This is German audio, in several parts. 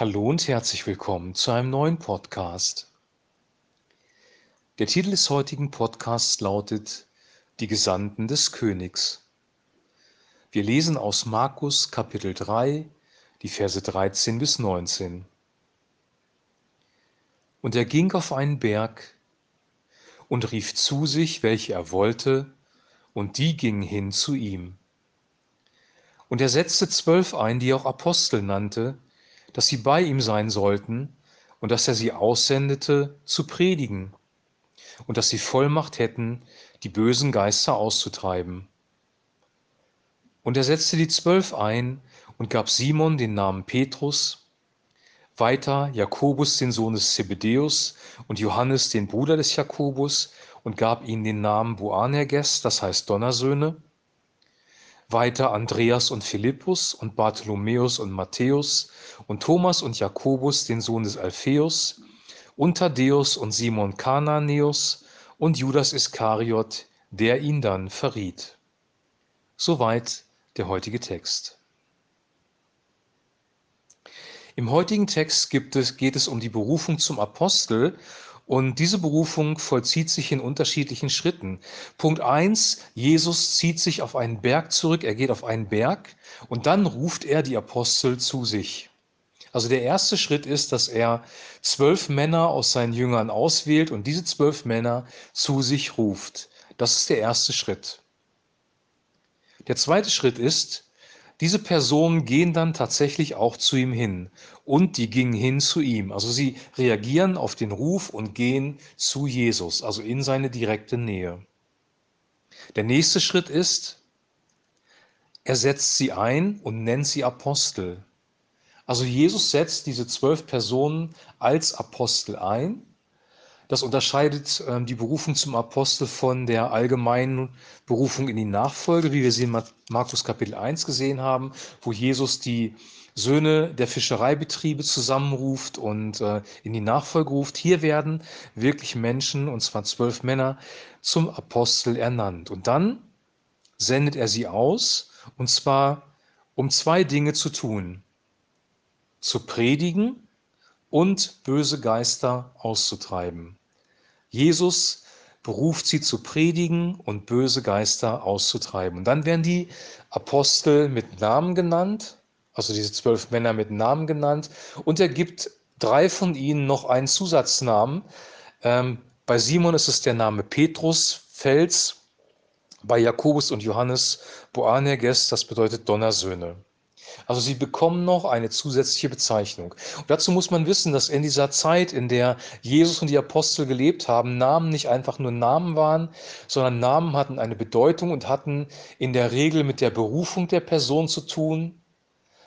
Hallo und herzlich willkommen zu einem neuen Podcast. Der Titel des heutigen Podcasts lautet Die Gesandten des Königs. Wir lesen aus Markus Kapitel 3, die Verse 13 bis 19. Und er ging auf einen Berg und rief zu sich, welche er wollte, und die gingen hin zu ihm. Und er setzte zwölf ein, die er auch Apostel nannte, dass sie bei ihm sein sollten und dass er sie aussendete zu predigen und dass sie Vollmacht hätten, die bösen Geister auszutreiben. Und er setzte die Zwölf ein und gab Simon den Namen Petrus, weiter Jakobus den Sohn des Zebedeus und Johannes den Bruder des Jakobus und gab ihnen den Namen Boanerges, das heißt Donnersöhne, weiter Andreas und Philippus und Bartholomäus und Matthäus und Thomas und Jakobus, den Sohn des Alpheus, und Thaddäus und Simon Kananäus und Judas Iskariot, der ihn dann verriet. Soweit der heutige Text. Im heutigen Text es, geht es um die Berufung zum Apostel und diese Berufung vollzieht sich in unterschiedlichen Schritten. Punkt eins: Jesus zieht sich auf einen Berg zurück, er geht auf einen Berg und dann ruft er die Apostel zu sich. Also der erste Schritt ist, dass er zwölf Männer aus seinen Jüngern auswählt und diese zwölf Männer zu sich ruft. Das ist der erste Schritt. Der zweite Schritt ist, diese Personen gehen dann tatsächlich auch zu ihm hin und die gingen hin zu ihm. Also sie reagieren auf den Ruf und gehen zu Jesus, also in seine direkte Nähe. Der nächste Schritt ist, er setzt sie ein und nennt sie Apostel. Also Jesus setzt diese zwölf Personen als Apostel ein das unterscheidet ähm, die Berufung zum Apostel von der allgemeinen Berufung in die Nachfolge, wie wir sie in Markus Kapitel 1 gesehen haben, wo Jesus die Söhne der Fischereibetriebe zusammenruft und äh, in die Nachfolge ruft. Hier werden wirklich Menschen, und zwar zwölf Männer, zum Apostel ernannt. Und dann sendet er sie aus, und zwar um zwei Dinge zu tun. Zu predigen und böse Geister auszutreiben. Jesus beruft sie zu predigen und böse Geister auszutreiben. Und dann werden die Apostel mit Namen genannt, also diese zwölf Männer mit Namen genannt, und er gibt drei von ihnen noch einen Zusatznamen. Ähm, bei Simon ist es der Name Petrus, Fels, bei Jakobus und Johannes Boanerges, das bedeutet Donnersöhne. Also sie bekommen noch eine zusätzliche Bezeichnung. Und dazu muss man wissen, dass in dieser Zeit, in der Jesus und die Apostel gelebt haben, Namen nicht einfach nur Namen waren, sondern Namen hatten eine Bedeutung und hatten in der Regel mit der Berufung der Person zu tun.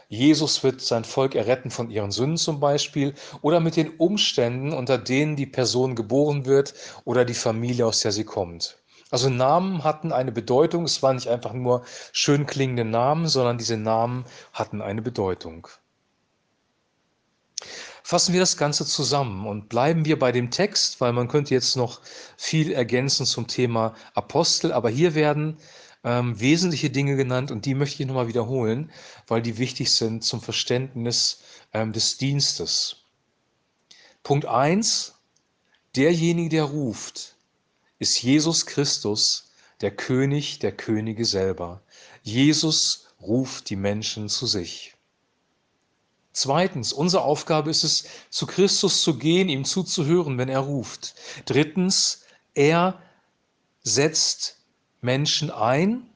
Jesus wird sein Volk erretten von ihren Sünden zum Beispiel oder mit den Umständen, unter denen die Person geboren wird oder die Familie, aus der sie kommt. Also Namen hatten eine Bedeutung. Es waren nicht einfach nur schön klingende Namen, sondern diese Namen hatten eine Bedeutung. Fassen wir das Ganze zusammen und bleiben wir bei dem Text, weil man könnte jetzt noch viel ergänzen zum Thema Apostel, aber hier werden ähm, wesentliche Dinge genannt und die möchte ich nochmal wiederholen, weil die wichtig sind zum Verständnis ähm, des Dienstes. Punkt 1, derjenige, der ruft, ist Jesus Christus, der König der Könige selber. Jesus ruft die Menschen zu sich. Zweitens, unsere Aufgabe ist es, zu Christus zu gehen, ihm zuzuhören, wenn er ruft. Drittens, er setzt Menschen ein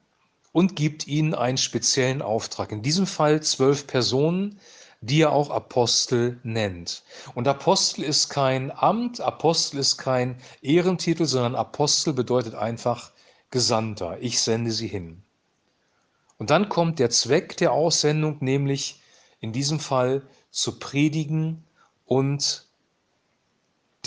und gibt ihnen einen speziellen Auftrag. In diesem Fall zwölf Personen, die er auch Apostel nennt. Und Apostel ist kein Amt, Apostel ist kein Ehrentitel, sondern Apostel bedeutet einfach Gesandter. Ich sende sie hin. Und dann kommt der Zweck der Aussendung, nämlich in diesem Fall zu predigen und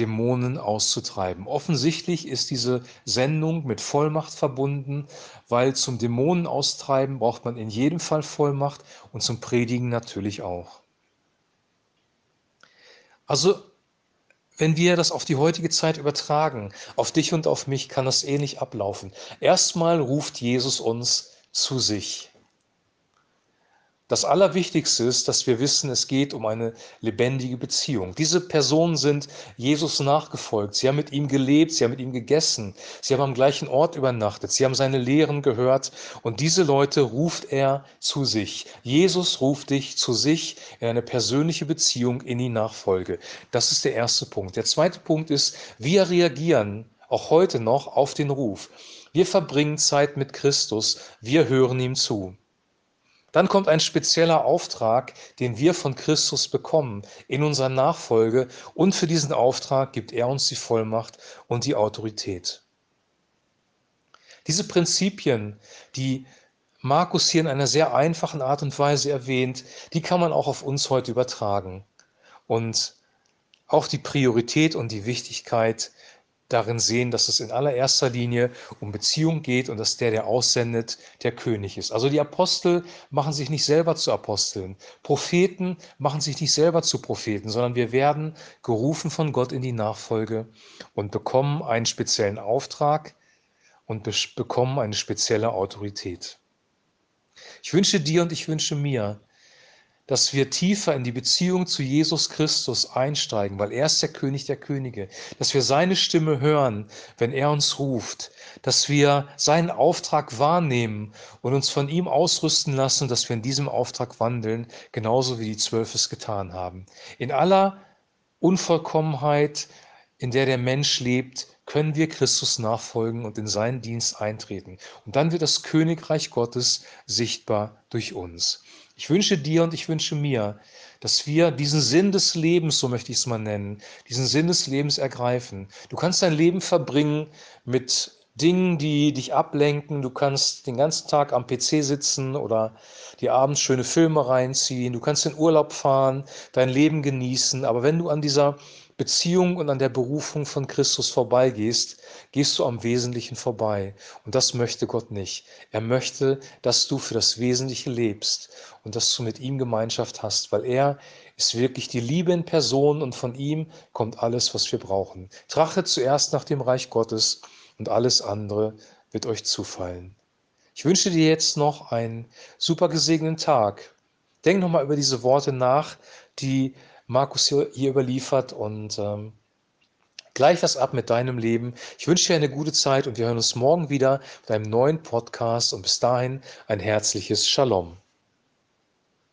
Dämonen auszutreiben. Offensichtlich ist diese Sendung mit Vollmacht verbunden, weil zum Dämonen austreiben braucht man in jedem Fall Vollmacht und zum Predigen natürlich auch. Also, wenn wir das auf die heutige Zeit übertragen, auf dich und auf mich, kann das ähnlich ablaufen. Erstmal ruft Jesus uns zu sich. Das Allerwichtigste ist, dass wir wissen, es geht um eine lebendige Beziehung. Diese Personen sind Jesus nachgefolgt. Sie haben mit ihm gelebt, sie haben mit ihm gegessen, sie haben am gleichen Ort übernachtet, sie haben seine Lehren gehört und diese Leute ruft er zu sich. Jesus ruft dich zu sich in eine persönliche Beziehung in die Nachfolge. Das ist der erste Punkt. Der zweite Punkt ist, wir reagieren auch heute noch auf den Ruf. Wir verbringen Zeit mit Christus, wir hören ihm zu. Dann kommt ein spezieller Auftrag, den wir von Christus bekommen in unserer Nachfolge und für diesen Auftrag gibt er uns die Vollmacht und die Autorität. Diese Prinzipien, die Markus hier in einer sehr einfachen Art und Weise erwähnt, die kann man auch auf uns heute übertragen. Und auch die Priorität und die Wichtigkeit darin sehen, dass es in allererster Linie um Beziehung geht und dass der, der aussendet, der König ist. Also die Apostel machen sich nicht selber zu Aposteln. Propheten machen sich nicht selber zu Propheten, sondern wir werden gerufen von Gott in die Nachfolge und bekommen einen speziellen Auftrag und bekommen eine spezielle Autorität. Ich wünsche dir und ich wünsche mir, dass wir tiefer in die Beziehung zu Jesus Christus einsteigen, weil er ist der König der Könige, dass wir seine Stimme hören, wenn er uns ruft, dass wir seinen Auftrag wahrnehmen und uns von ihm ausrüsten lassen, dass wir in diesem Auftrag wandeln, genauso wie die Zwölf es getan haben. In aller Unvollkommenheit, in der der Mensch lebt, können wir Christus nachfolgen und in seinen Dienst eintreten. Und dann wird das Königreich Gottes sichtbar durch uns. Ich wünsche dir und ich wünsche mir, dass wir diesen Sinn des Lebens, so möchte ich es mal nennen, diesen Sinn des Lebens ergreifen. Du kannst dein Leben verbringen mit Dingen, die dich ablenken. Du kannst den ganzen Tag am PC sitzen oder dir abends schöne Filme reinziehen. Du kannst in Urlaub fahren, dein Leben genießen. Aber wenn du an dieser Beziehung und an der Berufung von Christus vorbeigehst, gehst du am Wesentlichen vorbei. Und das möchte Gott nicht. Er möchte, dass du für das Wesentliche lebst und dass du mit ihm Gemeinschaft hast, weil er ist wirklich die Liebe in Person und von ihm kommt alles, was wir brauchen. Trache zuerst nach dem Reich Gottes und alles andere wird euch zufallen. Ich wünsche dir jetzt noch einen super gesegneten Tag. Denk nochmal über diese Worte nach, die Markus hier, hier überliefert und ähm, gleich das ab mit deinem Leben. Ich wünsche dir eine gute Zeit und wir hören uns morgen wieder mit einem neuen Podcast und bis dahin ein herzliches Shalom.